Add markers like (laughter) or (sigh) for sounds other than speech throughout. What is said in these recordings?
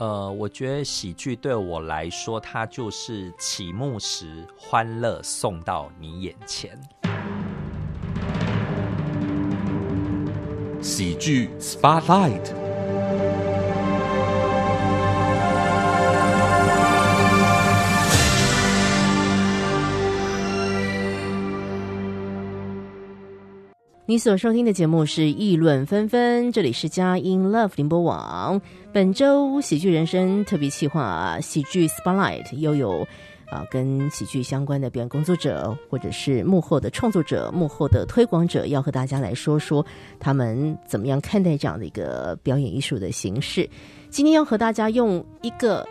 呃，我觉得喜剧对我来说，它就是启幕时欢乐送到你眼前。喜剧 Spotlight。你所收听的节目是《议论纷纷》，这里是佳音 Love 宁波网。本周喜剧人生特别企划喜剧 Spotlight 又有啊跟喜剧相关的表演工作者，或者是幕后的创作者、幕后的推广者，要和大家来说说他们怎么样看待这样的一个表演艺术的形式。今天要和大家用一个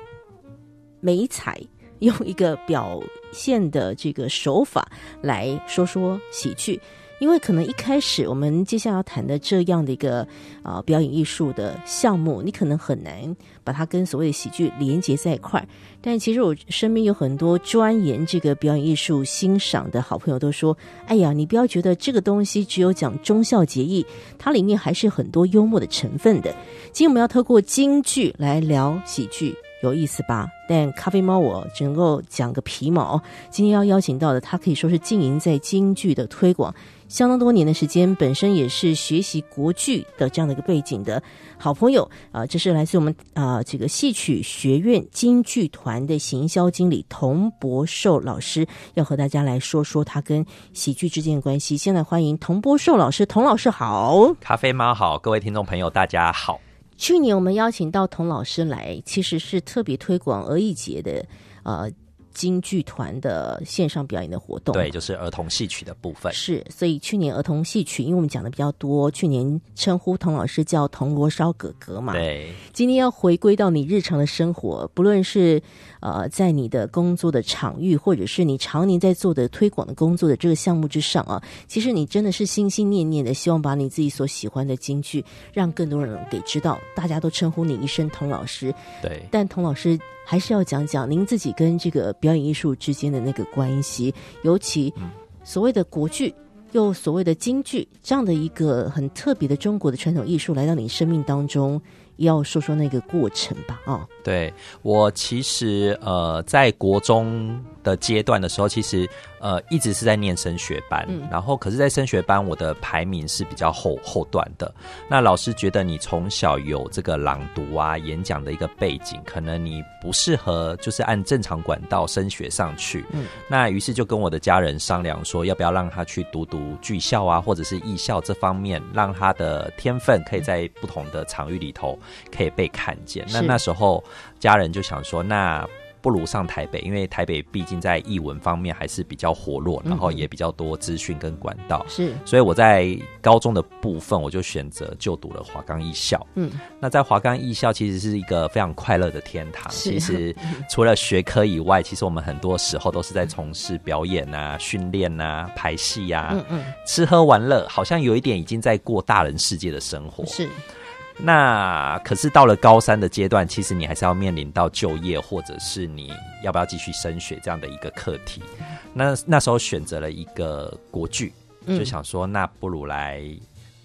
美彩，用一个表现的这个手法来说说喜剧。因为可能一开始我们接下来要谈的这样的一个啊表演艺术的项目，你可能很难把它跟所谓的喜剧连接在一块儿。但其实我身边有很多钻研这个表演艺术、欣赏的好朋友都说：“哎呀，你不要觉得这个东西只有讲忠孝节义，它里面还是很多幽默的成分的。”今天我们要透过京剧来聊喜剧。有意思吧？但咖啡猫我只能够讲个皮毛。今天要邀请到的，他可以说是经营在京剧的推广相当多年的时间，本身也是学习国剧的这样的一个背景的好朋友啊。这是来自我们啊这个戏曲学院京剧团的行销经理童博寿老师，要和大家来说说他跟喜剧之间的关系。现在欢迎童博寿老师，童老师好，咖啡猫好，各位听众朋友大家好。去年我们邀请到童老师来，其实是特别推广儿艺节的，呃。京剧团的线上表演的活动，对，就是儿童戏曲的部分。是，所以去年儿童戏曲，因为我们讲的比较多，去年称呼童老师叫铜锣烧哥哥嘛。对，今天要回归到你日常的生活，不论是呃在你的工作的场域，或者是你常年在做的推广的工作的这个项目之上啊，其实你真的是心心念念的希望把你自己所喜欢的京剧，让更多人给知道，大家都称呼你一声童老师。对，但童老师。还是要讲讲您自己跟这个表演艺术之间的那个关系，尤其所谓的国剧，又所谓的京剧这样的一个很特别的中国的传统艺术来到你生命当中，要说说那个过程吧。啊，对我其实呃，在国中的阶段的时候，其实。呃，一直是在念升学班，然后可是，在升学班我的排名是比较后后段的。那老师觉得你从小有这个朗读啊、演讲的一个背景，可能你不适合就是按正常管道升学上去。嗯，那于是就跟我的家人商量说，要不要让他去读读剧校啊，或者是艺校这方面，让他的天分可以在不同的场域里头可以被看见。那那时候家人就想说，那。不如上台北，因为台北毕竟在译文方面还是比较活络，然后也比较多资讯跟管道。是，所以我在高中的部分，我就选择就读了华冈艺校。嗯，那在华冈艺校其实是一个非常快乐的天堂。其实 (laughs) 除了学科以外，其实我们很多时候都是在从事表演啊、训练啊、排戏啊，嗯嗯，吃喝玩乐，好像有一点已经在过大人世界的生活。是。那可是到了高三的阶段，其实你还是要面临到就业，或者是你要不要继续升学这样的一个课题。那那时候选择了一个国剧，就想说，那不如来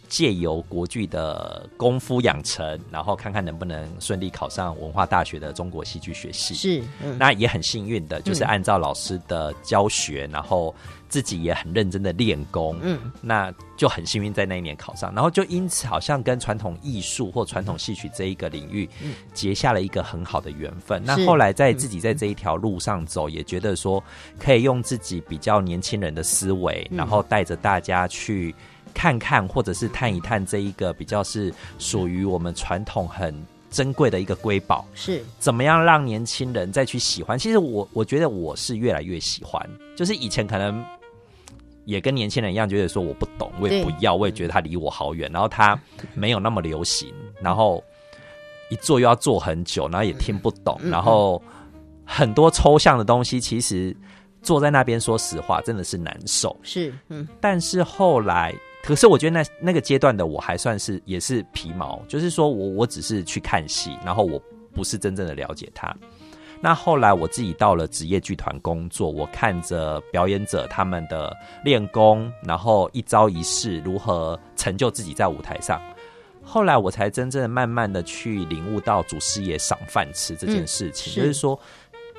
借由国剧的功夫养成，然后看看能不能顺利考上文化大学的中国戏剧学系。是，那也很幸运的，就是按照老师的教学，然后。自己也很认真的练功，嗯，那就很幸运在那一年考上，然后就因此好像跟传统艺术或传统戏曲这一个领域结下了一个很好的缘分。那后来在自己在这一条路上走，也觉得说可以用自己比较年轻人的思维，然后带着大家去看看或者是探一探这一个比较是属于我们传统很珍贵的一个瑰宝，是怎么样让年轻人再去喜欢？其实我我觉得我是越来越喜欢，就是以前可能。也跟年轻人一样，觉得说我不懂，我也不要，我也觉得他离我好远。然后他没有那么流行，然后一做又要做很久，然后也听不懂。然后很多抽象的东西，其实坐在那边，说实话，真的是难受。是，嗯。但是后来，可是我觉得那那个阶段的我还算是也是皮毛，就是说我我只是去看戏，然后我不是真正的了解他。那后来我自己到了职业剧团工作，我看着表演者他们的练功，然后一招一式如何成就自己在舞台上，后来我才真正慢慢的去领悟到祖师爷赏饭吃这件事情，嗯是就是。说，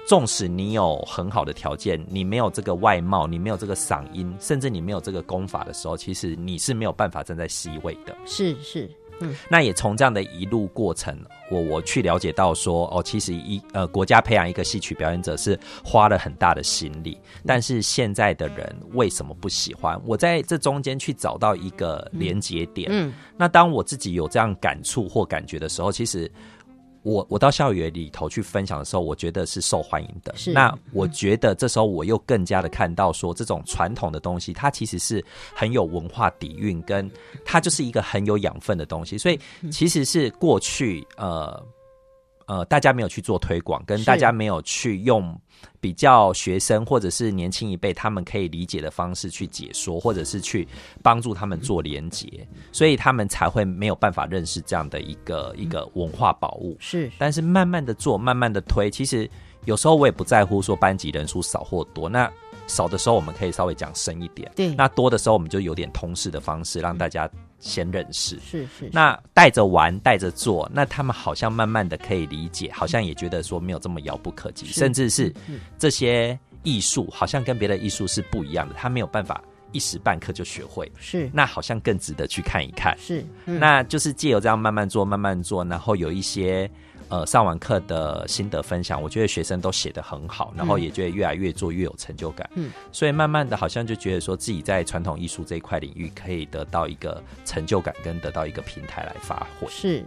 纵使你有很好的条件，你没有这个外貌，你没有这个嗓音，甚至你没有这个功法的时候，其实你是没有办法站在 C 位的。是是，那也从这样的一路过程，我我去了解到说，哦，其实一呃国家培养一个戏曲表演者是花了很大的心力，但是现在的人为什么不喜欢？我在这中间去找到一个连接点。嗯，那当我自己有这样感触或感觉的时候，其实。我我到校园里头去分享的时候，我觉得是受欢迎的。是那我觉得这时候我又更加的看到说，这种传统的东西，它其实是很有文化底蕴，跟它就是一个很有养分的东西。所以其实是过去呃呃大家没有去做推广，跟大家没有去用比较学生或者是年轻一辈他们可以理解的方式去解说，或者是去帮助他们做连接，所以他们才会没有办法认识这样的一个一个文化宝物。是。但是慢慢的做，慢慢的推，其实有时候我也不在乎说班级人数少或多，那少的时候我们可以稍微讲深一点，对。那多的时候我们就有点通识的方式让大家先认识。是是，那带着玩，带着做，那他们好像慢慢的可以理解，好像也觉得说没有这么遥不可及，甚至是嗯。这些艺术好像跟别的艺术是不一样的，他没有办法一时半刻就学会，是。那好像更值得去看一看。是，嗯。那就是借由这样慢慢做，慢慢做，然后有一些呃上完课的心得分享，我觉得学生都写得很好，然后也觉得越来越做越有成就感。嗯，所以慢慢的好像就觉得说自己在传统艺术这一块领域可以得到一个成就感，跟得到一个平台来发挥。是。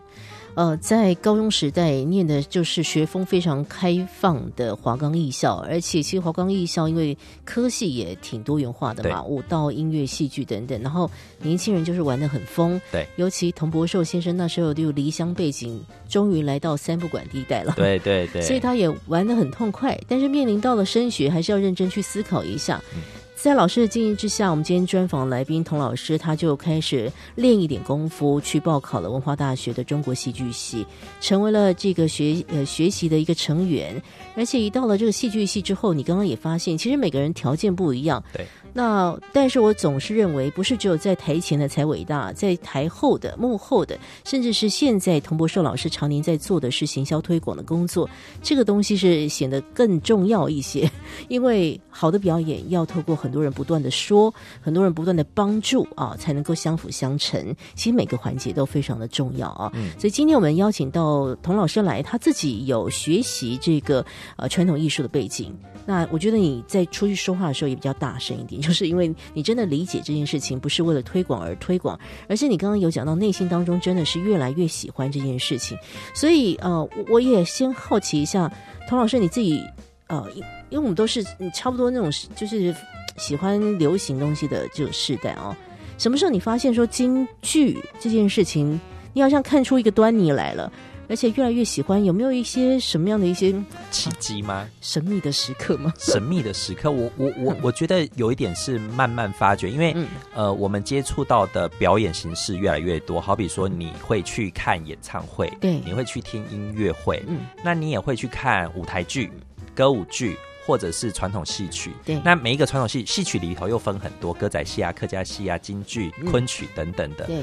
呃，在高中时代念的就是学风非常开放的华冈艺校，而且其实华冈艺校因为科系也挺多元化的嘛，舞蹈、音乐、戏剧等等，然后年轻人就是玩的很疯。对，尤其童博寿先生那时候就离乡背景，终于来到三不管地带了。对对对，(laughs) 所以他也玩的很痛快，但是面临到了升学，还是要认真去思考一下。嗯在老师的建议之下，我们今天专访来宾童老师，他就开始练一点功夫，去报考了文化大学的中国戏剧系，成为了这个学呃学习的一个成员。而且一到了这个戏剧系之后，你刚刚也发现，其实每个人条件不一样。对。那但是我总是认为，不是只有在台前的才伟大，在台后的、幕后的，甚至是现在童博寿老师常年在做的是行销推广的工作，这个东西是显得更重要一些。(laughs) 因为好的表演要透过很多人不断的说，很多人不断的帮助啊，才能够相辅相成。其实每个环节都非常的重要啊。嗯所以今天我们邀请到童老师来，他自己有学习这个呃传统艺术的背景。那我觉得你在出去说话的时候也比较大声一点，(laughs) 就是因为你真的理解这件事情，不是为了推广而推广，而是你刚刚有讲到内心当中真的是越来越喜欢这件事情。所以呃，我也先好奇一下，童老师你自己呃，因因为我们都是差不多那种就是喜欢流行东西的这种世代哦。什么时候你发现说京剧这件事情，你好像看出一个端倪来了，而且越来越喜欢？有没有一些什么样的一些契机吗？神秘的时刻吗？(laughs) 神秘的时刻，我我我我觉得有一点是慢慢发掘，因为、嗯呃，我们接触到的表演形式越来越多，好比说你会去看演唱会，对你会去听音乐会，嗯，那你也会去看舞台剧、歌舞剧。或者是传统戏曲，对那每一个传统戏戏曲里头又分很多歌仔戏啊、客家戏啊、京剧、嗯昆曲等等的。对，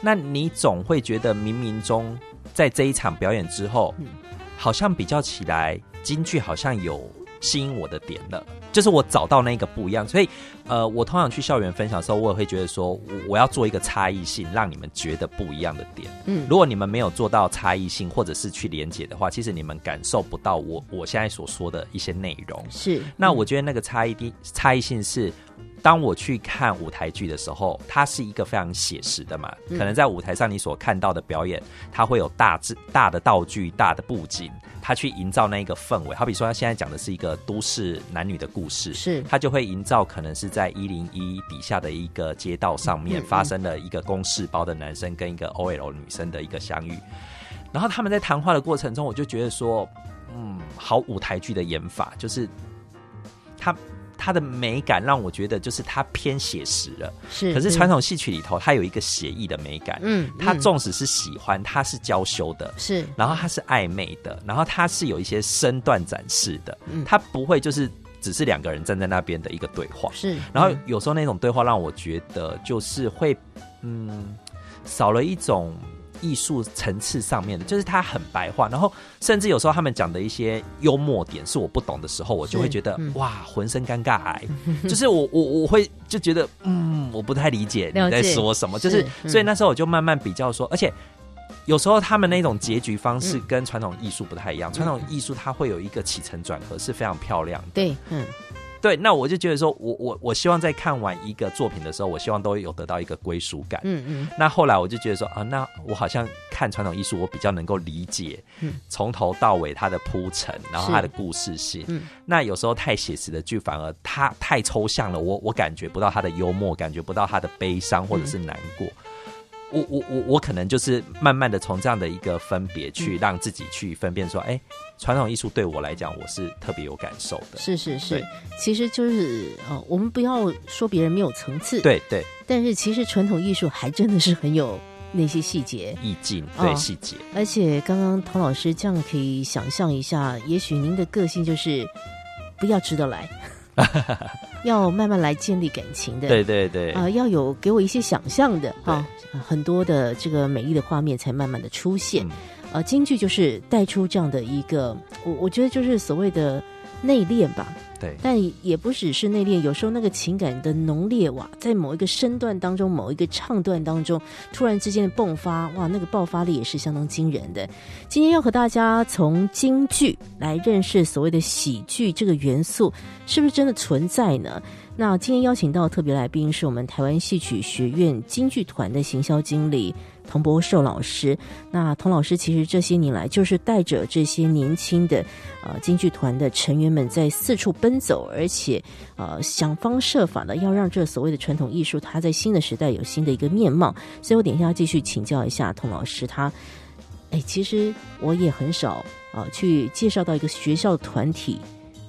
那你总会觉得冥冥中，在这一场表演之后，嗯好像比较起来，京剧好像有吸引我的点了，就是我找到那个不一样。所以，呃，我通常去校园分享的时候，我也会觉得说，我我要做一个差异性，让你们觉得不一样的点。嗯，如果你们没有做到差异性，或者是去连接的话，其实你们感受不到我我现在所说的一些内容。是。那我觉得那个差异的差异性是，当我去看舞台剧的时候，它是一个非常写实的嘛。嗯可能在舞台上你所看到的表演，它会有大致大的道具、大的布景，它去营造那一个氛围。好比说，他现在讲的是一个都市男女的故事，是它就会营造可能是在一零一底下的一个街道上面发生了一个公事包的男生跟一个 OL 女生的一个相遇。然后他们在谈话的过程中，我就觉得说，嗯，好舞台剧的演法，就是它它的美感让我觉得就是它偏写实了。是，可是传统戏曲里头，它有一个写意的美感。嗯，它嗯纵使是喜欢，它是娇羞的，是然后它是暧昧的，然后它是有一些身段展示的，嗯它不会就是只是两个人站在那边的一个对话。是，然后嗯有时候那种对话让我觉得就是会，嗯，少了一种艺术层次上面的，就是它很白话，然后甚至有时候他们讲的一些幽默点是我不懂的时候，我就会觉得哇，浑身尴尬癌，(laughs) 就是我我我会就觉得嗯，我不太理解你在说什么，就是所以那时候我就慢慢比较说，而且有时候他们那种结局方式跟传统艺术不太一样，传统艺术它会有一个起承转合是非常漂亮的，对，嗯。对，那我就觉得说，我我我希望在看完一个作品的时候，我希望都有得到一个归属感。嗯嗯。那后来我就觉得说啊，那我好像看传统艺术，我比较能够理解，从头到尾它的铺陈，然后它的故事性。嗯。那有时候太写实的剧，反而它太抽象了，我我感觉不到它的幽默，感觉不到它的悲伤或者是难过。我我我我可能就是慢慢的从这样的一个分别去让自己去分辨说，哎，传统艺术对我来讲我是特别有感受的。是是是，其实就是哦，我们不要说别人没有层次，对对，但是其实传统艺术还真的是很有那些细节、意境，对细节。而且刚刚唐老师这样可以想象一下，也许您的个性就是不要值得来。(laughs) 要慢慢来建立感情的，对对对，啊，要有给我一些想象的哈，很多的这个美丽的画面才慢慢的出现。呃，京剧就是带出这样的一个，我我觉得就是所谓的内敛吧。对，但也不只是内敛，有时候那个情感的浓烈哇，在某一个身段当中，某一个唱段当中，突然之间的迸发哇，那个爆发力也是相当惊人的。今天要和大家从京剧来认识所谓的喜剧这个元素，是不是真的存在呢？那今天邀请到特别来宾是我们台湾戏曲学院京剧团的行销经理。童博寿老师，那童老师其实这些年来就是带着这些年轻的呃京剧团的成员们在四处奔走，而且呃想方设法的要让这所谓的传统艺术，它在新的时代有新的一个面貌。所以我等一下要继续请教一下童老师，他哎，其实我也很少啊去介绍到一个学校团体。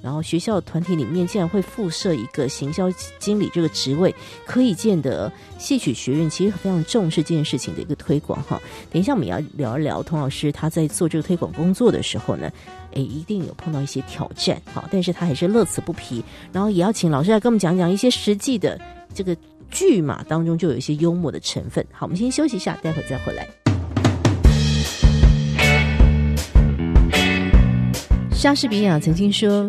然后学校团体里面竟然会附设一个行销经理这个职位，可以见得戏曲学院其实非常重视这件事情的一个推广哈。等一下我们要聊一聊童老师他在做这个推广工作的时候呢，诶，一定有碰到一些挑战哈，但是他还是乐此不疲。然后也要请老师来跟我们讲讲一些实际的这个剧嘛当中就有一些幽默的成分。好，我们先休息一下，待会再回来。莎士比亚曾经说。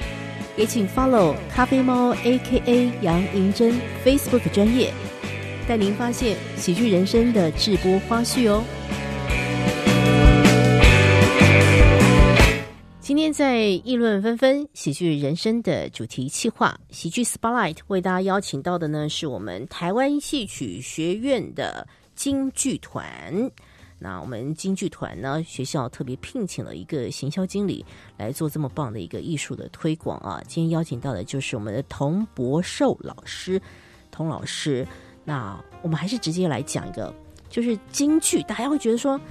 也请 follow 咖啡猫 A.K.A 杨银珍 Facebook 专业，带您发现喜剧人生的直播花絮哦。今天在议论纷纷喜剧人生的主题企划喜剧 Spotlight 为大家邀请到的呢，是我们台湾戏曲学院的京剧团。那我们京剧团呢？学校特别聘请了一个行销经理来做这么棒的一个艺术的推广啊！今天邀请到的就是我们的童博寿老师，童老师。那我们还是直接来讲一个，就是京剧，大家会觉得说，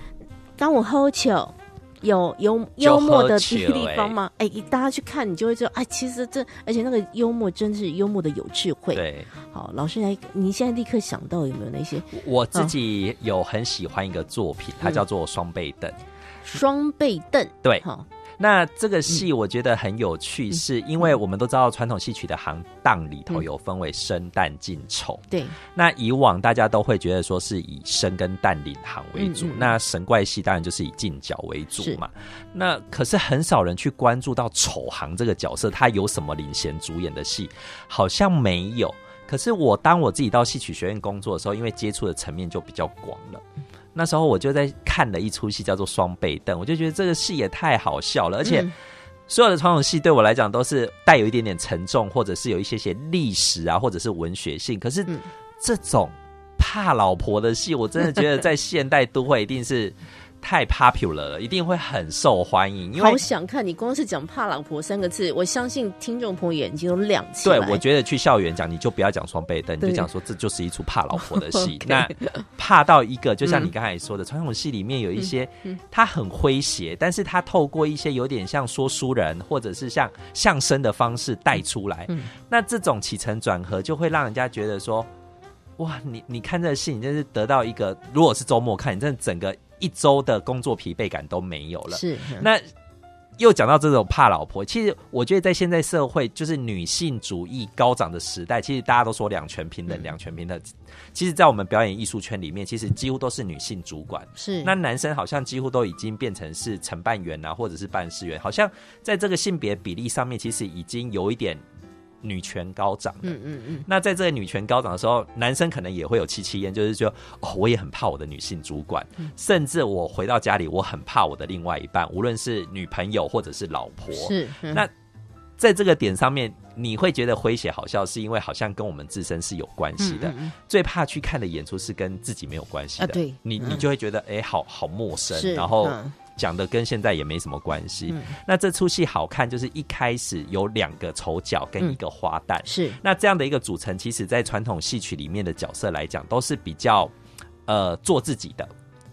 当我喝酒。有幽幽默的地方吗？哎，大家去看，你就会知道，哎，其实这而且那个幽默真的是幽默的有智慧。对，好，老师来，你现在立刻想到有没有那些？我自己有很喜欢一个作品，它叫做《双倍凳》。双倍凳，对，好。那这个戏我觉得很有趣，是因为我们都知道传统戏曲的行当里头有分为生旦净丑。对。那以往大家都会觉得说是以生跟旦领行为主，那神怪戏当然就是以净角为主嘛。那可是很少人去关注到丑行这个角色，他有什么领衔主演的戏，好像没有。可是我当我自己到戏曲学院工作的时候，因为接触的层面就比较广了。那时候我就在看了一出戏，叫做《双倍凳》，我就觉得这个戏也太好笑了，而且所有的传统戏对我来讲都是带有一点点沉重，或者是有一些些历史啊，或者是文学性。可是这种怕老婆的戏，我真的觉得在现代都会一定是太 popular 了，一定会很受欢迎。因为好想看你光是讲“怕老婆”三个字，我相信听众朋友眼睛都亮起来。对，我觉得去校园讲，你就不要讲双倍灯，你就讲说这就是一出怕老婆的戏。(laughs) 那怕到一个，就像你刚才说的，传统戏里面有一些，它很诙谐，但是他透过一些有点像说书人或者是像相声的方式带出来。嗯那这种起承转合，就会让人家觉得说，哇，你你看这个戏，你真是得到一个，如果是周末看，你真的整个一周的工作疲惫感都没有了。是嗯那又讲到这种怕老婆，其实我觉得在现在社会，就是女性主义高涨的时代，其实大家都说两全平等，嗯两全平等。其实，在我们表演艺术圈里面，其实几乎都是女性主管。是那男生好像几乎都已经变成是承办员啊，或者是办事员，好像在这个性别比例上面，其实已经有一点女权高涨的。嗯嗯嗯，那在这个女权高涨的时候，男生可能也会有戚戚焉，就是说，哦，我也很怕我的女性主管，嗯。甚至我回到家里，我很怕我的另外一半，无论是女朋友或者是老婆。是嗯。那在这个点上面，你会觉得诙谐好笑，是因为好像跟我们自身是有关系的。嗯嗯最怕去看的演出是跟自己没有关系的，啊对。你嗯。你就会觉得，哎、好好陌生，然后嗯讲的跟现在也没什么关系。嗯。那这出戏好看，就是一开始有两个丑角跟一个花旦，是。那这样的一个组成，其实在传统戏曲里面的角色来讲，都是比较呃做自己的，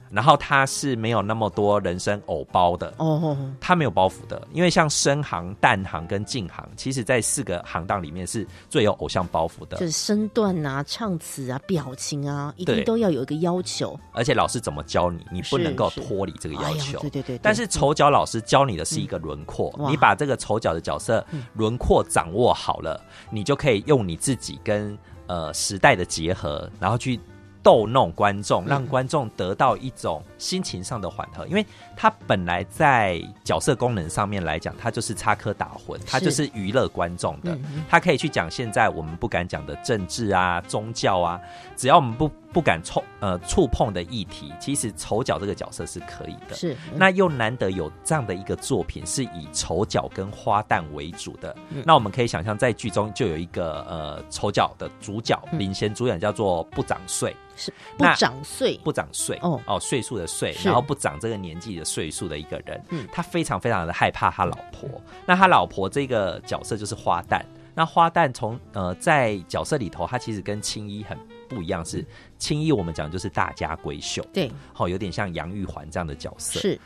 然后他是没有那么多人生偶包的。哦，他没有包袱的，因为像深行、淡行跟净行，其实在四个行当里面是最有偶像包袱的。就。是身段啊、唱词啊、表情啊，一定都要有一个要求，而且老师怎么教你，你不能够是脱离这个要求。对对对，对。但是丑角老师教你的是一个轮廓，嗯你把这个丑角的角色轮廓掌握好了，你就可以用你自己跟呃时代的结合，然后去逗弄观众，让观众得到一种心情上的缓和。因为他本来在角色功能上面来讲，他就是插科打诨，他就是娱乐观众的他可以去讲现在我们不敢讲的政治啊、宗教啊，只要我们不不敢触呃触碰的议题，其实丑角这个角色是可以的。是那又难得有这样的一个作品是以丑角跟花旦为主的，嗯。那我们可以想象在剧中就有一个呃丑角的主角，嗯。领衔主演叫做不长岁，是不那长岁，不长岁哦。哦岁数的岁，然后不长这个年纪的岁数的一个人，嗯。他非常非常的害怕他老婆，那他老婆这个角色就是花旦。那花旦从呃在角色里头，他其实跟青衣很不一样，是青衣我们讲就是大家闺秀，对，好、有点像杨玉环这样的角色。是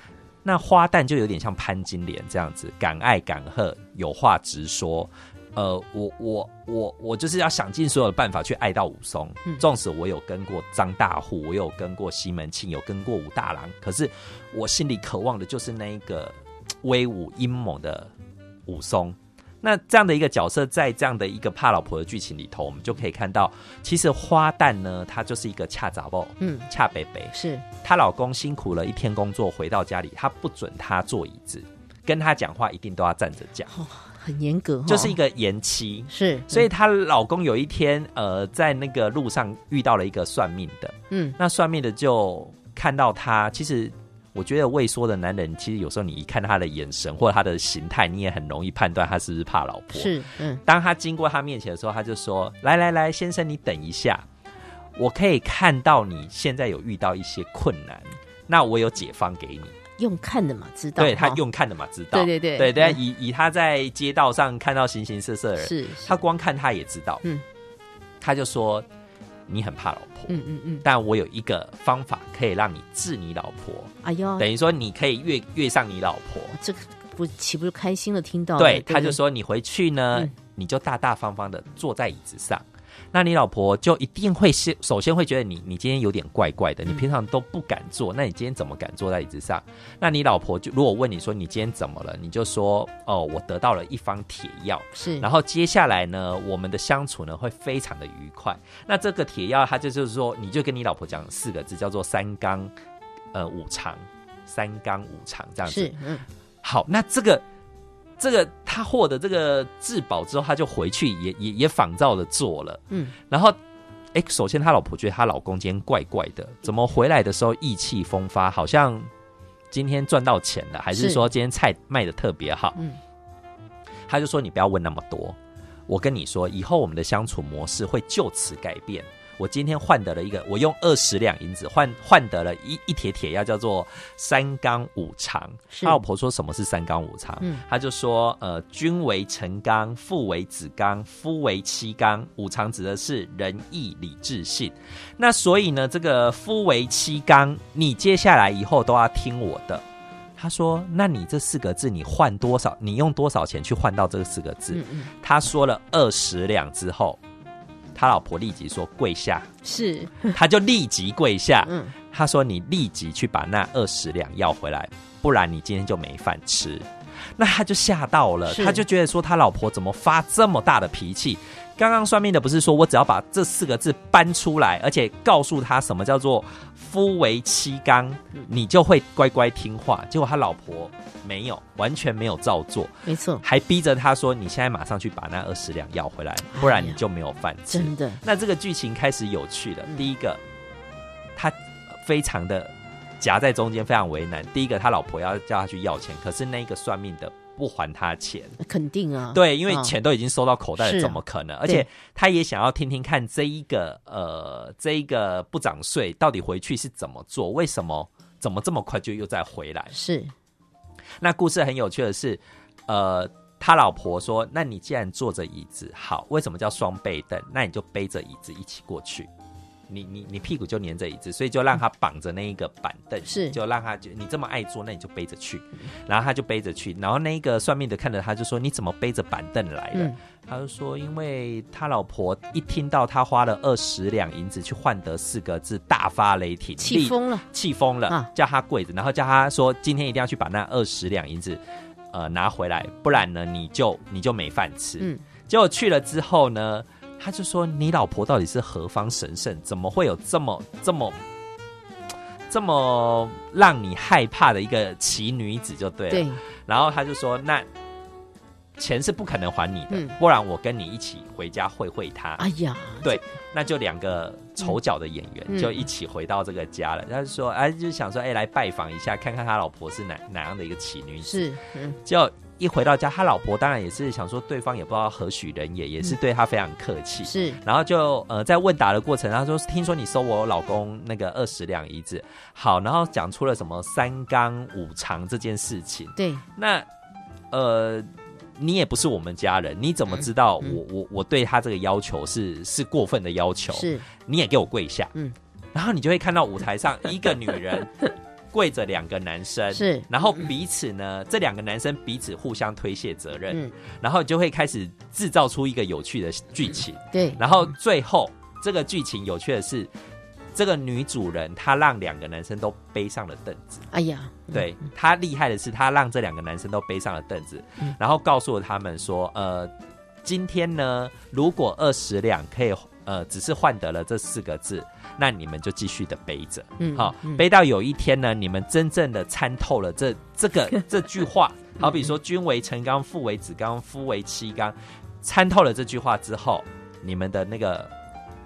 那花旦就有点像潘金莲这样子，敢爱敢恨，有话直说。呃，我我我我就是要想尽所有的办法去爱到武松。嗯纵使我有跟过张大户，我有跟过西门庆，有跟过武大郎，可是我心里渴望的就是那一个威武阴猛的武松。那这样的一个角色，在这样的一个怕老婆的剧情里头，我们就可以看到，其实花旦呢，她就是一个恰杂包，嗯。恰北北，是。她老公辛苦了一天工作，回到家里，她不准她坐椅子，跟她讲话一定都要站着讲，很严格哦，就是一个延期。是，所以她老公有一天，呃，在那个路上遇到了一个算命的，嗯。那算命的就看到她，其实我觉得畏缩的男人，其实有时候你一看他的眼神或者他的形态，你也很容易判断他是不是怕老婆。是嗯。当他经过他面前的时候，他就说：“来来来，先生，你等一下，我可以看到你现在有遇到一些困难，那我有解方给你。用看的嘛，知道。对他用看的嘛，知道。对对对对对，嗯。以以他在街道上看到形形色色的人，是。他光看他也知道。嗯，他就说：你很怕老婆，嗯嗯嗯，但我有一个方法可以让你治你老婆，哎呦，等于说你可以越越上你老婆。这个不岂不是开心的听到？对，他就说你回去呢，嗯你就大大方方的坐在椅子上，那你老婆就一定会先首先会觉得你你今天有点怪怪的，你平常都不敢坐，那你今天怎么敢坐在椅子上？那你老婆就如果问你说你今天怎么了，你就说哦，我得到了一方铁药，是，然后接下来呢，我们的相处呢会非常的愉快。那这个铁药，它就就是说，你就跟你老婆讲四个字，叫做三纲呃五常，三纲五常这样子。是嗯好，那这个这个他获得这个至宝之后，他就回去也也也仿照的做了。嗯然后，哎，首先他老婆觉得他老公今天怪怪的，怎么回来的时候意气风发，好像今天赚到钱了，还是是说今天菜卖的特别好？嗯他就说你不要问那么多，我跟你说，以后我们的相处模式会就此改变。我今天换得了一个，我用二十两银子换换得了一一铁铁药，叫做三纲五常。他老婆说什么是三纲五常？嗯他就说，呃，君为臣纲，父为子纲，夫为妻纲。五常指的是仁义礼智信。那所以呢，这个夫为妻纲，你接下来以后都要听我的。他说：“那你这四个字，你换多少？你用多少钱去换到这四个字？”嗯嗯，他说了二十两之后，他老婆立即说跪下，是，他就立即跪下。嗯，他说：“你立即去把那二十两要回来，不然你今天就没饭吃。”那他就吓到了，他就觉得说他老婆怎么发这么大的脾气？刚刚算命的不是说我只要把这四个字搬出来，而且告诉他什么叫做“夫为妻纲”，你就会乖乖听话。结果他老婆没有，完全没有照做，没错，还逼着他说：“你现在马上去把那二十两要回来，不然你就没有饭吃。真的，那这个剧情开始有趣了。嗯第一个，他非常的夹在中间，非常为难。第一个，他老婆要叫他去要钱，可是那个算命的不还他钱。肯定啊，对，因为嗯钱都已经收到口袋了，怎么可能？而且他也想要听听看这一个呃，这一个不涨税到底回去是怎么做？为什么怎么这么快就又再回来？是，那故事很有趣的是，呃，他老婆说：“那你既然坐着椅子，好，为什么叫双背凳？那你就背着椅子一起过去。你你你屁股就粘着椅子，所以就让他绑着那一个板凳，是就让他就你这么爱坐，那你就背着去。然后他就背着去，然后那个算命的看着他就说：你怎么背着板凳来的？嗯他就说：因为他老婆一听到他花了二十两银子去换得四个字，大发雷霆，立气疯了，气疯了，啊叫他跪着，然后叫他说今天一定要去把那二十两银子呃拿回来，不然呢你就你就没饭吃。嗯，结果去了之后呢，他就说你老婆到底是何方神圣？怎么会有这么这么这么让你害怕的一个奇女子就对了。对，然后他就说那。钱是不可能还你的，嗯不然我跟你一起回家会会她。哎呀，对，那就两个丑角的演员、嗯就一起回到这个家了。他就说，哎，就想说，哎，来拜访一下，看看他老婆是哪哪样的一个奇女子。是，嗯，就一回到家，他老婆当然也是想说，对方也不知道何许人也，也是对他非常客气。是，然后就呃，在问答的过程，他说：“听说你收我老公那个二十两银子，好，然后讲出了什么三纲五常这件事情。对，那呃，你也不是我们家人，你怎么知道嗯。我、我我对他这个要求是是过分的要求？是，你也给我跪下，嗯，然后你就会看到舞台上一个女人跪着两个男生，是。然后彼此呢，这两个男生彼此互相推卸责任，嗯，然后就会开始制造出一个有趣的剧情，对，然后最后这个剧情有趣的是。这个女主人她让两个男生都背上了凳子，哎呀，嗯。对她厉害的是，她让这两个男生都背上了凳子，嗯。然后告诉了他们说，呃，今天呢，如果二十两可以，呃，只是换得了这四个字，那你们就继续的背着，嗯好、嗯。背到有一天呢，你们真正的参透了这 (laughs) 这个这句话，好比说“君为臣纲，父为子纲，夫为妻纲”，参透了这句话之后，你们的那个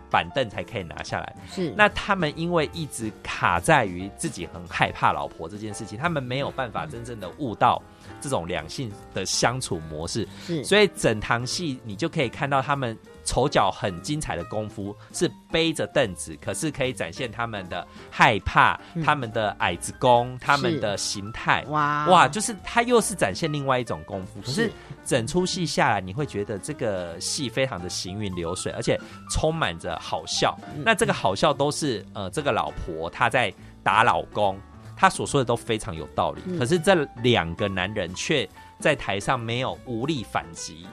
板凳才可以拿下来。是，那他们因为一直卡在于自己很害怕老婆这件事情，他们没有办法真正的悟到这种两性的相处模式，是，所以整堂戏你就可以看到他们丑角很精彩的功夫，是背着凳子，可是可以展现他们的害怕、嗯他们的矮子功、他们的形态。哇哇，就是他又是展现另外一种功夫，可是是整出戏下来，你会觉得这个戏非常的行云流水，而且充满着好笑。嗯那这个好笑都是呃，这个老婆她在打老公，她所说的都非常有道理。嗯可是这两个男人却在台上没有无力反击。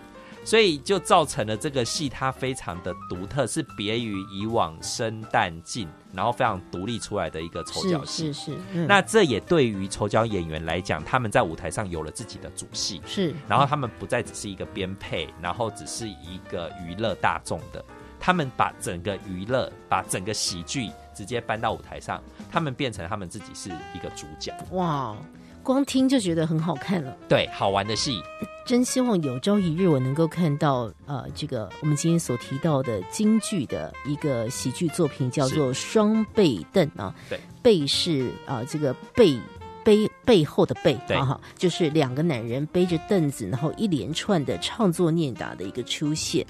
所以就造成了这个戏它非常的独特，是别于以往生旦净，然后非常独立出来的一个丑角戏是。是是，嗯那这也对于丑角演员来讲，他们在舞台上有了自己的主戏，是，然后他们不再只是一个编配，然后只是一个娱乐大众的，他们把整个娱乐，把整个喜剧直接搬到舞台上，他们变成他们自己是一个主角。哇，光听就觉得很好看了。对，好玩的戏，真希望有朝一日我能够看到呃，这个我们今天所提到的京剧的一个喜剧作品，叫做《双背凳》啊。对，背是啊、这个背。背背后的背对啊，哈，就是两个男人背着凳子，然后一连串的唱作念打的一个出现。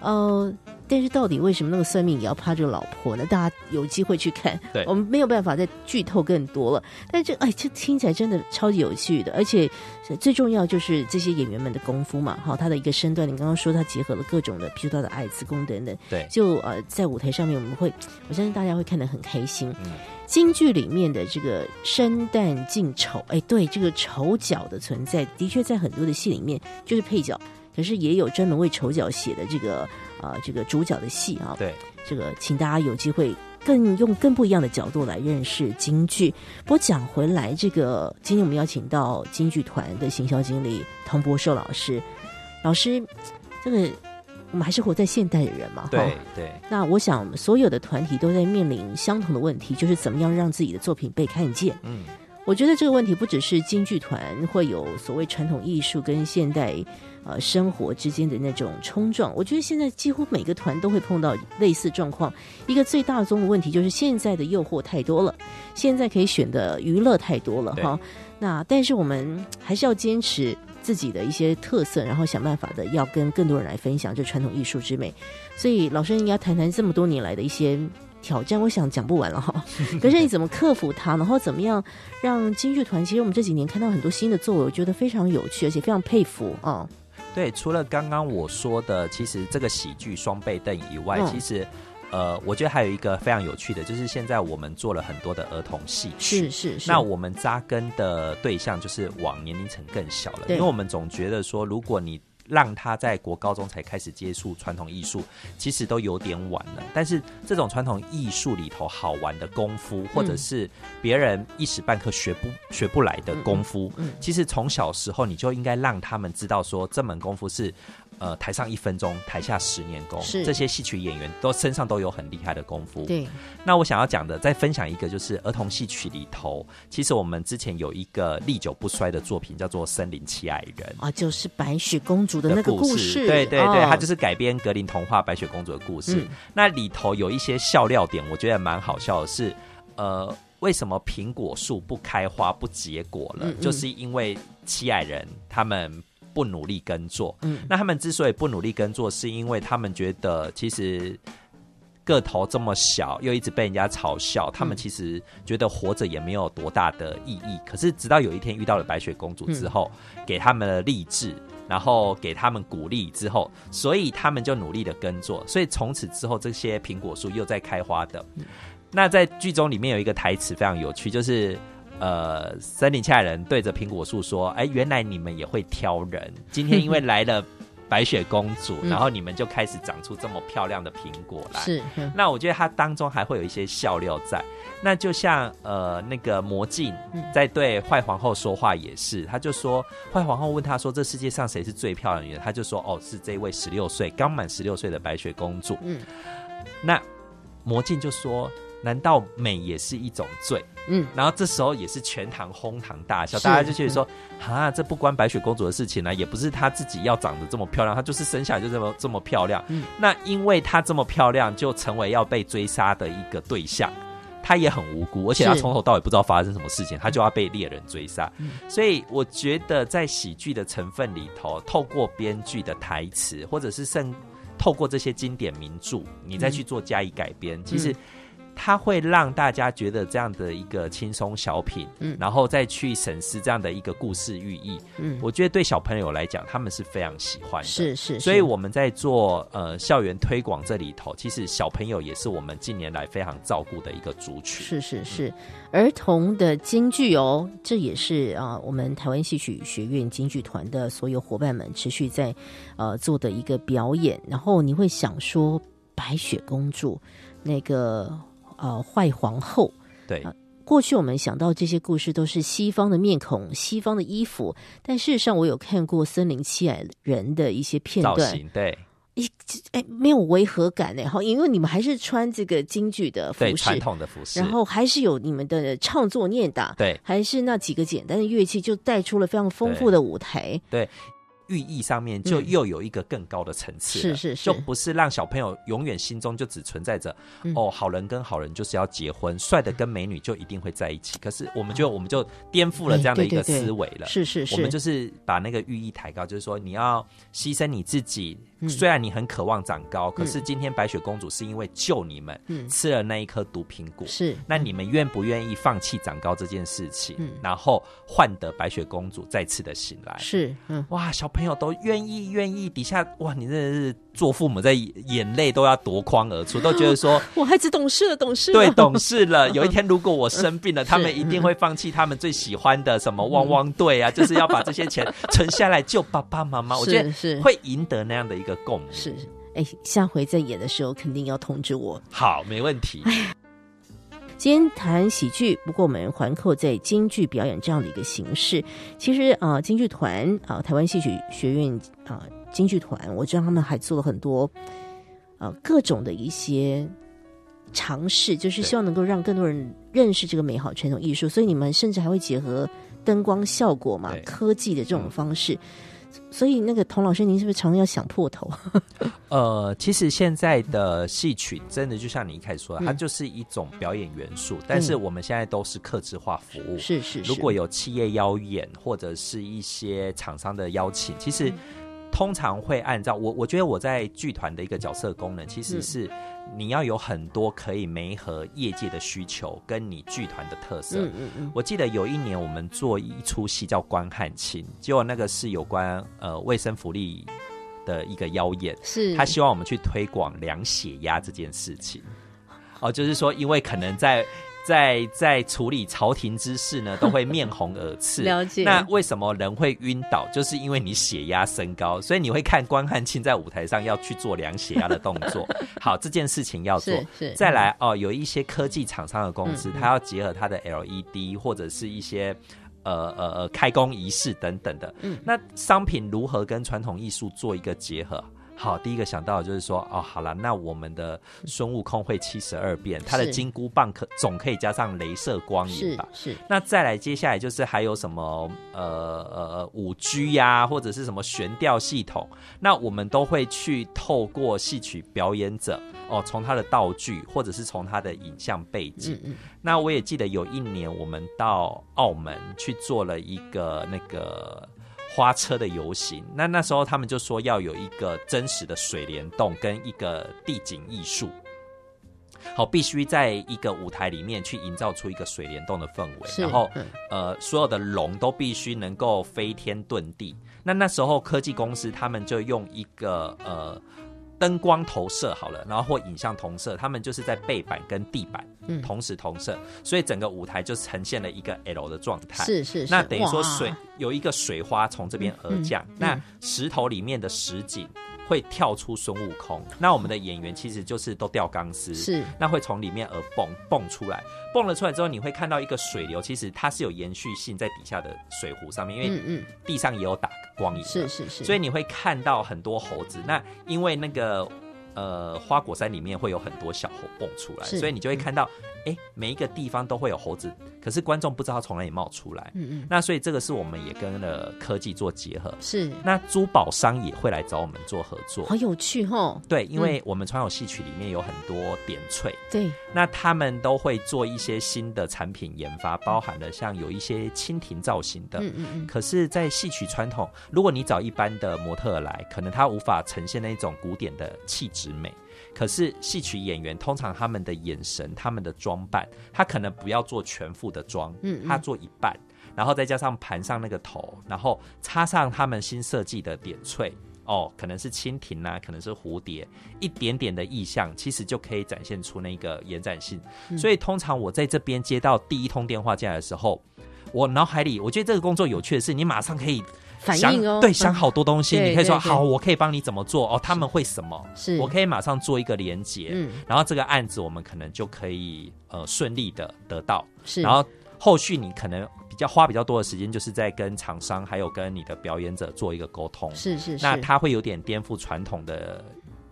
呃，但是到底为什么那个算命也要怕这个老婆呢？大家有机会去看，对我们没有办法再剧透更多了。但这哎，这听起来真的超级有趣的，而且最重要就是这些演员们的功夫嘛，哈，他的一个身段，你刚刚说他结合了各种的，比如他的爱子功等等，对，就呃在舞台上面我们会，我相信大家会看得很开心。嗯京剧里面的这个生旦净丑，哎，对，这个丑角的存在，的确在很多的戏里面就是配角，可是也有专门为丑角写的这个呃这个主角的戏啊。对，这个请大家有机会更用更不一样的角度来认识京剧。不过讲回来，这个今天我们邀请到京剧团的行销经理唐博寿老师，老师，这个我们还是活在现代的人嘛，哈对对那我想，所有的团体都在面临相同的问题，就是怎么样让自己的作品被看见。嗯，我觉得这个问题不只是京剧团会有所谓传统艺术跟现代呃生活之间的那种冲撞，我觉得现在几乎每个团都会碰到类似状况。一个最大宗的问题就是现在的诱惑太多了，现在可以选的娱乐太多了哈。那但是我们还是要坚持自己的一些特色，然后想办法的要跟更多人来分享这传统艺术之美。所以老师应该谈谈这么多年来的一些挑战，我想讲不完了哈。(laughs) 可是你怎么克服它，然后怎么样让京剧团？其实我们这几年看到很多新的作为，我觉得非常有趣，而且非常佩服啊。对，除了刚刚我说的，其实这个喜剧双倍凳以外，嗯其实呃，我觉得还有一个非常有趣的，就是现在我们做了很多的儿童戏曲。是是是，那我们扎根的对象就是往年龄层更小了，因为我们总觉得说，如果你让他在国高中才开始接触传统艺术，其实都有点晚了。但是这种传统艺术里头好玩的功夫，或者是别人一时半刻学不学不来的功夫，嗯嗯其实从小时候你就应该让他们知道说，这门功夫是。呃，台上一分钟，台下十年功，是这些戏曲演员都身上都有很厉害的功夫。对，那我想要讲的，再分享一个，就是儿童戏曲里头，其实我们之前有一个历久不衰的作品，叫做《森林七爱人》啊，就是白雪公主的那个故事，对对对，哦它就是改编格林童话《白雪公主》的故事。嗯那里头有一些笑料点，我觉得蛮好笑的是，呃，为什么苹果树不开花不结果了？嗯嗯就是因为七矮人他们。不努力耕作，嗯那他们之所以不努力耕作，是因为他们觉得其实个头这么小，又一直被人家嘲笑，他们其实觉得活着也没有多大的意义。可是直到有一天遇到了白雪公主之后，给他们了励志，然后给他们鼓励之后，所以他们就努力的耕作，所以从此之后，这些苹果树又在开花的。那在剧中里面有一个台词非常有趣，就是。呃，森林恰人对着苹果树说：“哎，原来你们也会挑人。今天因为来了白雪公主，嗯然后你们就开始长出这么漂亮的苹果来。是，嗯那我觉得它当中还会有一些笑料在。那就像呃，那个魔镜嗯在对坏皇后说话也是，他就说坏皇后问他说：“这世界上谁是最漂亮的女人？”他就说：“哦，是这位十六岁刚满十六岁的白雪公主。”嗯那魔镜就说：“难道美也是一种罪？”嗯，然后这时候也是全堂哄堂大笑，大家就觉得说，啊，这不关白雪公主的事情呢、也不是她自己要长得这么漂亮，她就是生下来就这么这么漂亮。嗯那因为她这么漂亮，就成为要被追杀的一个对象。她也很无辜，而且她从头到尾不知道发生什么事情，她就要被猎人追杀。嗯所以我觉得在喜剧的成分里头，透过编剧的台词，或者是甚透过这些经典名著，你再去做加以改编，其实。它会让大家觉得这样的一个轻松小品，嗯然后再去审视这样的一个故事寓意，嗯，我觉得对小朋友来讲，他们是非常喜欢的。是是，所以我们在做呃校园推广这里头，其实小朋友也是我们近年来非常照顾的一个族群。是是是，儿童的京剧哦，这也是啊、我们台湾戏曲学院京剧团的所有伙伴们持续在呃做的一个表演。然后你会想说，白雪公主那个呃坏皇后，对，过去我们想到这些故事都是西方的面孔、西方的衣服，但事实上我有看过《森林七矮人》的一些片造段，型对。一哎没有违和感呢，哈，因为你们还是穿这个京剧的服饰对传，统的服饰，然后还是有你们的唱作念打，对。还是那几个简单的乐器，就带出了非常丰富的舞台。寓意上面就嗯。又有一个更高的层次了，是是是。就不是让小朋友永远心中就只存在着、嗯。哦，好人跟好人就是要结婚，帅的跟美女就一定会在一起。可是我们就我们就颠覆了这样的一个哎对对对。思维了。是是是，我们就是把那个寓意抬高，就是说你要牺牲你自己，虽然你很渴望长高，可是今天白雪公主是因为救你们，吃了那一颗毒苹果。是，那你们愿不愿意放弃长高这件事情，然后换得白雪公主再次的醒来？是，哇，小朋友都愿意，愿意。底下哇，你真的是做父母在眼泪都要夺眶而出，都觉得说，(laughs) 我孩子懂事了，懂事了，对，懂事了。有一天如果我生病了，他们一定会放弃他们最喜欢的什么汪汪队啊，就是要把这些钱存下来救爸爸妈妈。(laughs) 我觉得是会赢得那样的一个共鸣。是，哎，下回再演的时候肯定要通知我。好，没问题。今天谈喜剧，不过我们环扣在京剧表演这样的一个形式。其实啊，京剧团啊，台湾戏曲学院啊，京剧团，我知道他们还做了很多呃各种的一些尝试，就是希望能够让更多人认识这个美好传统艺术。所以你们甚至还会结合灯光效果嘛，科技的这种方式。所以，那个童老师，您是不是常常要想破头？(laughs) 呃，其实现在的戏曲真的就像你一开始说的，它就是一种表演元素。但是我们现在都是客制化服务，是是。如果有企业邀演或者是一些厂商的邀请，其实。通常会按照我，我觉得我在剧团的一个角色功能，其实是你要有很多可以媒合业界的需求，跟你剧团的特色。嗯嗯嗯。我记得有一年我们做一出戏叫《关汉卿》，结果那个是有关呃卫生福利的一个妖演，是他希望我们去推广量血压这件事情。哦，就是说，因为可能在。在在处理朝廷之事呢，都会面红耳赤。(laughs) 了解。那为什么人会晕倒？就是因为你血压升高，所以你会看关汉卿在舞台上要去做量血压的动作。好，这件事情要做。是。再来哦，有一些科技厂商的公司，它要结合它的 LED 或者是一些呃呃呃开工仪式等等的。嗯。那商品如何跟传统艺术做一个结合？好，第一个想到的就是说，哦，好了，那我们的孙悟空会七十二变，他的金箍棒可总可以加上镭射光影吧？是。那再来，接下来就是还有什么呃呃五 G 呀，或者是什么悬吊系统？那我们都会去透过戏曲表演者哦，从他的道具或者是从他的影像背景。嗯嗯。那我也记得有一年我们到澳门去做了一个那个。花车的游行，那那时候他们就说要有一个真实的水帘洞跟一个地景艺术，好，必须在一个舞台里面去营造出一个水帘洞的氛围，然后呃，所有的龙都必须能够飞天遁地。那那时候科技公司他们就用一个呃。灯光投射好了，然后或影像投射，他们就是在背板跟地板同时投射，所以整个舞台就呈现了一个 L 的状态。是是，那等于说水有一个水花从这边而降，那石头里面的实景。会跳出孙悟空，那我们的演员其实就是都吊钢丝，是。那会从里面而蹦蹦出来，蹦了出来之后，你会看到一个水流，其实它是有延续性在底下的水壶上面，因为地上也有打光影，是是是，所以你会看到很多猴子。那因为那个呃花果山里面会有很多小猴蹦出来，所以你就会看到。哎，每一个地方都会有猴子，可是观众不知道从哪里冒出来。嗯嗯，那所以这个是我们也跟了科技做结合。是，那珠宝商也会来找我们做合作，好有趣哦。对，因为我们传统戏曲里面有很多点翠，对，那他们都会做一些新的产品研发，包含了像有一些蜻蜓造型的。嗯嗯嗯。可是，在戏曲传统，如果你找一般的模特来，可能他无法呈现那种古典的气质美。可是戏曲演员通常他们的眼神、他们的装扮，他可能不要做全副的妆，嗯，他做一半，然后再加上盘上那个头，然后插上他们新设计的点缀，哦，可能是蜻蜓啊，可能是蝴蝶，一点点的意象，其实就可以展现出那个延展性。所以通常我在这边接到第一通电话进来的时候，我脑海里，我觉得这个工作有趣的是，你马上可以。反应哦，对，想好多东西，你可以说好，我可以帮你怎么做？哦？他们会什么？是。我可以马上做一个连接，嗯，然后这个案子我们可能就可以呃顺利的得到，是，然后后续你可能比较花比较多的时间，就是在跟厂商还有跟你的表演者做一个沟通，是是，那他会有点颠覆传统的。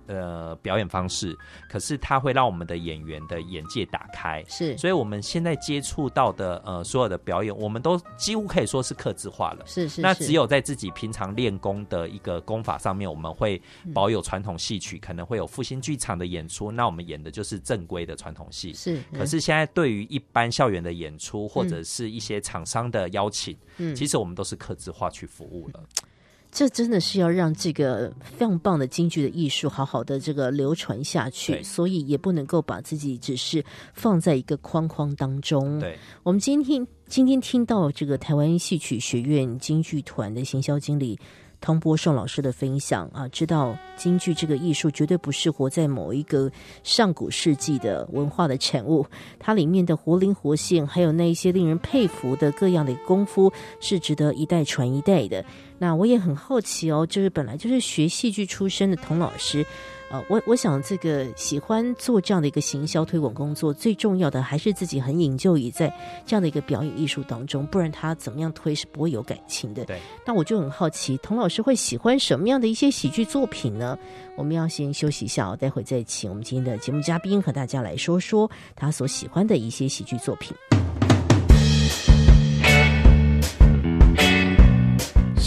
呃，表演方式，可是它会让我们的演员的眼界打开，是，所以我们现在接触到的呃所有的表演，我们都几乎可以说是克制化了，是是。那只有在自己平常练功的一个功法上面，我们会保有传统戏曲，可能会有复兴剧场的演出，那我们演的就是正规的传统戏，是。可是现在对于一般校园的演出或者是一些厂商的邀请，嗯，其实我们都是克制化去服务了。这真的是要让这个非常棒的京剧的艺术好好的这个流传下去，所以也不能够把自己只是放在一个框框当中。对，我们今天今天听到这个台湾戏曲学院京剧团的行销经理汤波胜老师的分享啊，知道京剧这个艺术绝对不是活在某一个上古世纪的文化的产物，它里面的活灵活现，还有那一些令人佩服的各样的功夫，是值得一代传一代的。那我也很好奇哦，就是本来就是学戏剧出身的童老师。呃，我我想这个喜欢做这样的一个行销推广工作，最重要的还是自己很引咎于在这样的一个表演艺术当中，不然他怎么样推是不会有感情的。对，那我就很好奇，童老师会喜欢什么样的一些喜剧作品呢？我们要先休息一下哦，待会再请我们今天的节目嘉宾和大家来说说他所喜欢的一些喜剧作品。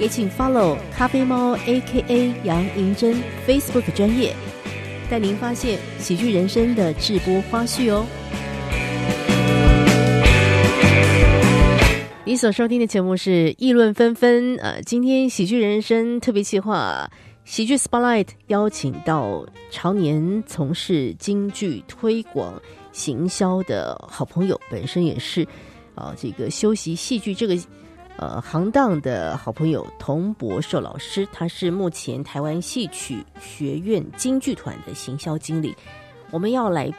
也请 follow 咖啡猫 A.K.A 杨银珍 Facebook 专业，带您发现喜剧人生的直播花絮哦。你所收听的节目是议论纷纷，呃，今天喜剧人生特别企划喜剧 Spotlight 邀请到常年从事京剧推广行销的好朋友，本身也是啊这个修习戏剧这个。呃，行当的好朋友童博寿老师，他是目前台湾戏曲学院京剧团的行销经理。我们要来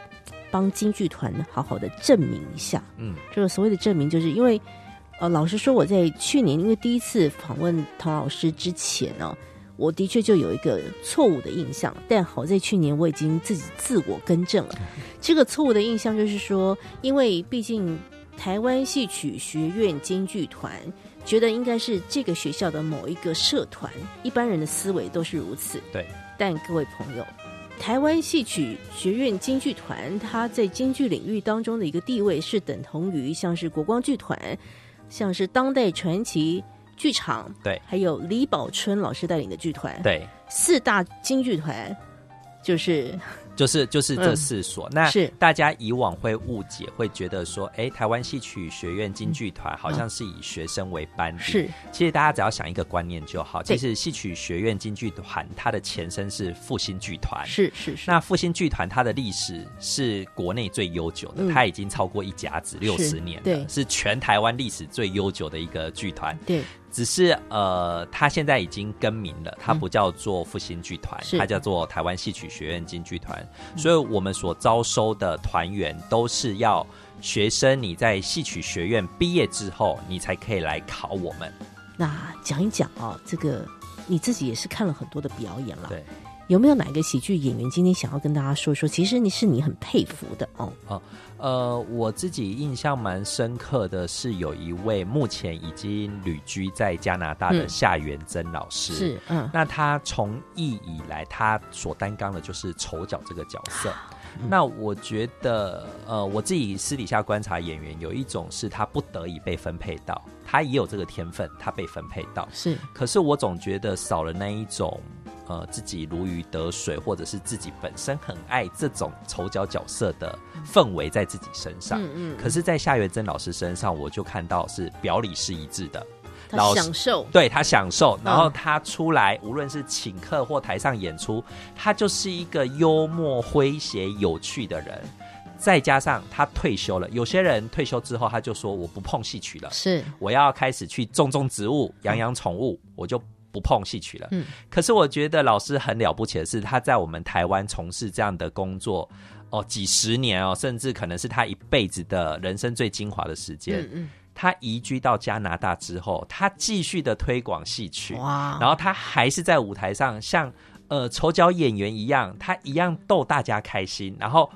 帮京剧团好好的证明一下。嗯，这个所谓的证明，就是因为呃，老实说，我在去年因为第一次访问童老师之前呢，我的确就有一个错误的印象。但好在去年我已经自己自我更正了。(laughs) 这个错误的印象就是说，因为毕竟台湾戏曲学院京剧团。觉得应该是这个学校的某一个社团，一般人的思维都是如此。对，但各位朋友，台湾戏曲学院京剧团，它在京剧领域当中的一个地位是等同于像是国光剧团，像是当代传奇剧场，对，还有李宝春老师带领的剧团，对，四大京剧团就是。就是就是这四所，那是大家以往会误解，会觉得说，哎，台湾戏曲学院京剧团好像是以学生为班底。是，其实大家只要想一个观念就好，其实戏曲学院京剧团它的前身是复兴剧团。是是是。那复兴剧团它的历史是国内最悠久的，它已经超过一甲子六十年了，是全台湾历史最悠久的一个剧团。对。只是呃，他现在已经更名了，他不叫做复兴剧团，他叫做台湾戏曲学院京剧团。所以，我们所招收的团员都是要学生，你在戏曲学院毕业之后，你才可以来考我们。那讲一讲啊，这个你自己也是看了很多的表演了，对。有没有哪个喜剧演员今天想要跟大家说说？其实你是你很佩服的哦。哦，呃，我自己印象蛮深刻的是有一位目前已经旅居在加拿大的夏元珍老师。是，嗯，那他从艺以来，他所担纲的就是丑角这个角色。那我觉得，呃，我自己私底下观察演员，有一种是他不得已被分配到，他也有这个天分，他被分配到。是，可是我总觉得少了那一种。呃，自己如鱼得水，或者是自己本身很爱这种丑角角色的氛围在自己身上。嗯嗯。可是，在夏元珍老师身上，我就看到是表里是一致的。他享受，对他享受，然后他出来，无论是请客或台上演出，他就是一个幽默、诙谐、有趣的人。再加上他退休了，有些人退休之后，他就说：“我不碰戏曲了，是我要开始去种种植物、养养宠物，我就。”不碰戏曲了，嗯，可是我觉得老师很了不起的是，他在我们台湾从事这样的工作哦，几十年哦，甚至可能是他一辈子的人生最精华的时间。嗯嗯，他移居到加拿大之后，他继续的推广戏曲，哇，然后他还是在舞台上像呃丑角演员一样，他一样逗大家开心。然后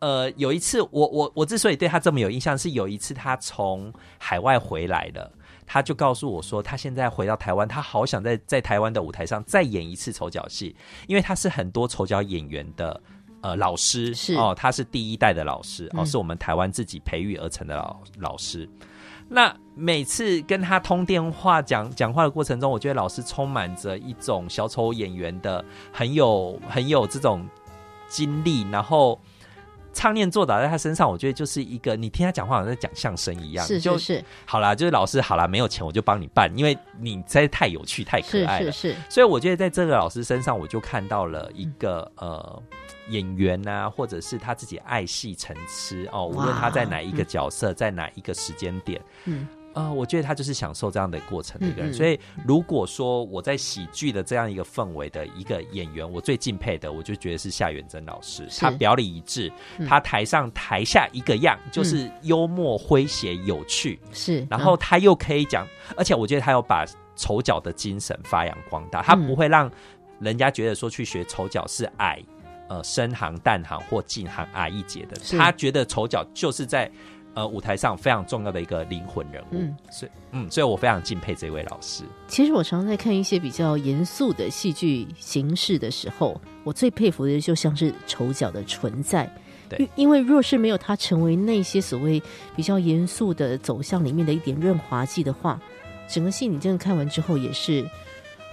呃有一次，我我我之所以对他这么有印象，是有一次他从海外回来了。他就告诉我说，他现在回到台湾，他好想在在台湾的舞台上再演一次丑角戏，因为他是很多丑角演员的呃老师，是哦，他是第一代的老师哦，是我们台湾自己培育而成的老老师。那每次跟他通电话讲讲话的过程中，我觉得老师充满着一种小丑演员的很有很有这种经历，然后唱念做打在他身上，我觉得就是一个你听他讲话好像在讲相声一样，是就是是。好啦，就是老师好啦，没有钱我就帮你办，因为你实在太有趣太可爱了。是，是，所以我觉得在这个老师身上，我就看到了一个呃演员呐、或者是他自己爱戏成痴哦，无论他在哪一个角色，在哪一个时间点，嗯呃，我觉得他就是享受这样的过程的一个人。嗯嗯所以如果说我在喜剧的这样一个氛围的一个演员，我最敬佩的，我就觉得是夏元真老师，他表里一致，嗯。他台上台下一个样，就是幽默诙谐有趣。是，然后他又可以讲，而且我觉得他有把丑角的精神发扬光大，他不会让人家觉得说去学丑角是矮，呃，深行淡行或近行矮一截的，他觉得丑角就是在呃舞台上非常重要的一个灵魂人物，嗯所以嗯，所以我非常敬佩这位老师。其实我常常在看一些比较严肃的戏剧形式的时候，我最佩服的就像是丑角的存在。对因因为若是没有他成为那些所谓比较严肃的走向里面的一点润滑剂的话，整个戏你真的看完之后也是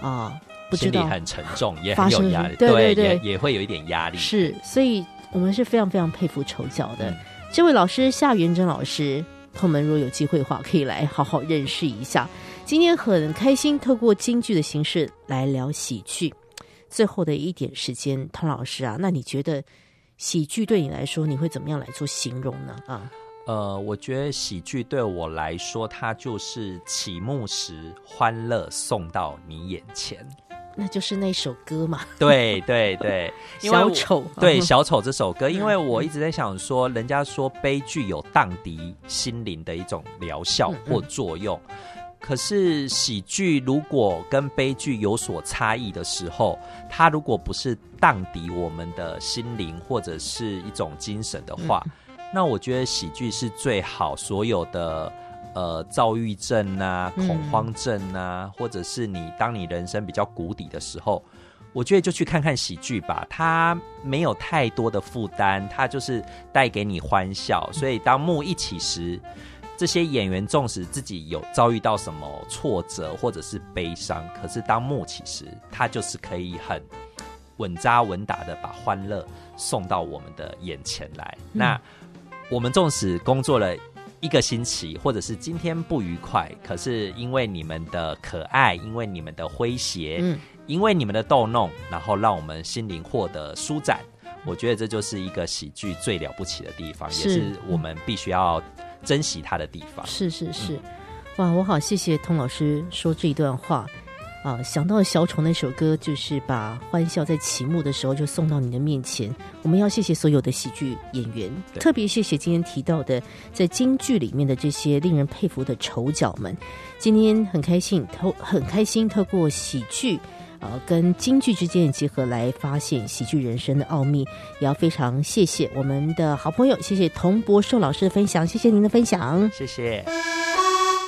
啊、不知道心里很沉重，也发生很有压力，对对对也也会有一点压力。是，所以我们是非常非常佩服丑角的。嗯这位老师夏元珍老师，朋友们如果有机会的话，可以来好好认识一下。今天很开心，透过京剧的形式来聊喜剧。最后的一点时间，汤老师啊，那你觉得喜剧对你来说，你会怎么样来做形容呢？啊，呃，我觉得喜剧对我来说，它就是启幕时欢乐送到你眼前。那就是那首歌嘛，对 (laughs) 对对，(laughs) 因为小丑。对《嗯小丑》这首歌，因为嗯我一直在想说，人家说悲剧有荡涤心灵的一种疗效或作用，可是喜剧如果跟悲剧有所差异的时候，它如果不是荡涤我们的心灵或者是一种精神的话，嗯那我觉得喜剧是最好所有的。呃，躁郁症啊，嗯恐慌症啊，或者是你当你人生比较谷底的时候，我觉得就去看看喜剧吧，它没有太多的负担，它就是带给你欢笑。所以当幕一起时，这些演员纵使自己有遭遇到什么挫折或者是悲伤，可是当幕起时，他就是可以很稳扎稳打的把欢乐送到我们的眼前来。那我们纵使工作了。一个星期，或者是今天不愉快，可是因为你们的可爱，因为你们的诙谐，嗯，因为你们的逗弄，然后让我们心灵获得舒展。我觉得这就是一个喜剧最了不起的地方，是也是我们必须要珍惜它的地方。是是是，哇，我好谢谢童老师说这一段话啊！想到小丑那首歌，就是把欢笑在启幕的时候就送到你的面前。我们要谢谢所有的喜剧演员，特别谢谢今天提到的在京剧里面的这些令人佩服的丑角们。今天很开心，透很开心，透过喜剧。呃，跟京剧之间的结合来发现喜剧人生的奥秘，也要非常谢谢我们的好朋友，谢谢童博寿老师的分享，谢谢您的分享。谢谢。